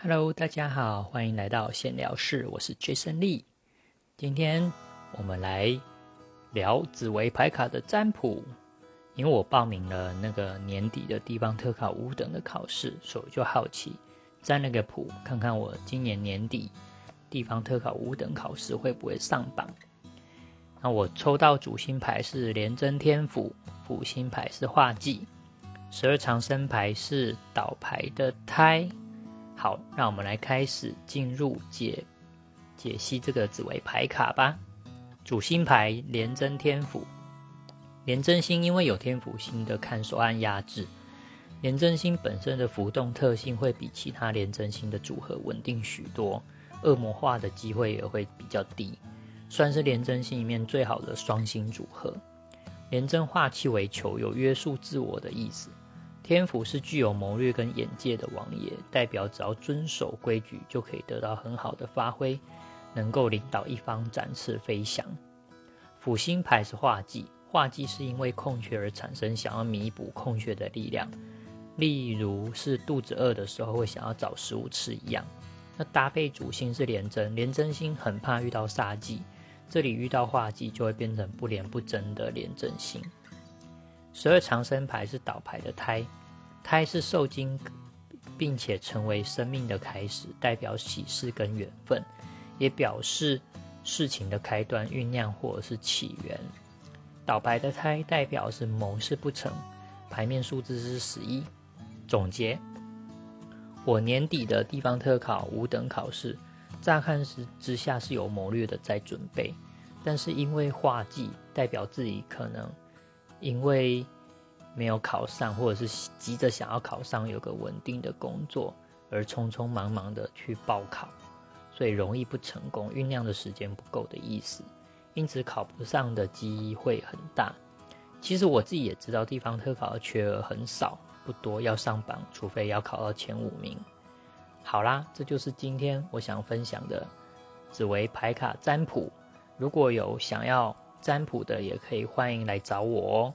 Hello，大家好，欢迎来到闲聊室，我是 Jason Lee。今天我们来聊紫微牌卡的占卜，因为我报名了那个年底的地方特考五等的考试，所以就好奇占了个卜，看看我今年年底地方特考五等考试会不会上榜。那我抽到主星牌是廉贞天府，辅星牌是化忌，十二长生牌是倒牌的胎。好，让我们来开始进入解解析这个紫微牌卡吧。主星牌廉贞天府，廉贞星因为有天府星的看守按压制，廉贞星本身的浮动特性会比其他廉贞星的组合稳定许多，恶魔化的机会也会比较低，算是廉贞星里面最好的双星组合。廉贞化气为球，有约束自我的意思。天府是具有谋略跟眼界的王爷，代表只要遵守规矩，就可以得到很好的发挥，能够领导一方展翅飞翔。辅星牌是化忌，化忌是因为空缺而产生，想要弥补空缺的力量，例如是肚子饿的时候会想要找食物吃一样。那搭配主星是廉贞，廉贞星很怕遇到煞忌，这里遇到化忌就会变成不廉不贞的廉贞星。十二长生牌是倒牌的胎，胎是受精，并且成为生命的开始，代表喜事跟缘分，也表示事情的开端、酝酿或者是起源。倒牌的胎代表是谋事不成，牌面数字是十一。总结：我年底的地方特考五等考试，乍看之之下是有谋略的在准备，但是因为画技代表自己可能。因为没有考上，或者是急着想要考上，有个稳定的工作，而匆匆忙忙的去报考，所以容易不成功，酝酿的时间不够的意思，因此考不上的机会很大。其实我自己也知道，地方特考的缺额很少，不多，要上榜，除非要考到前五名。好啦，这就是今天我想分享的紫薇牌卡占卜。如果有想要，占卜的也可以欢迎来找我哦。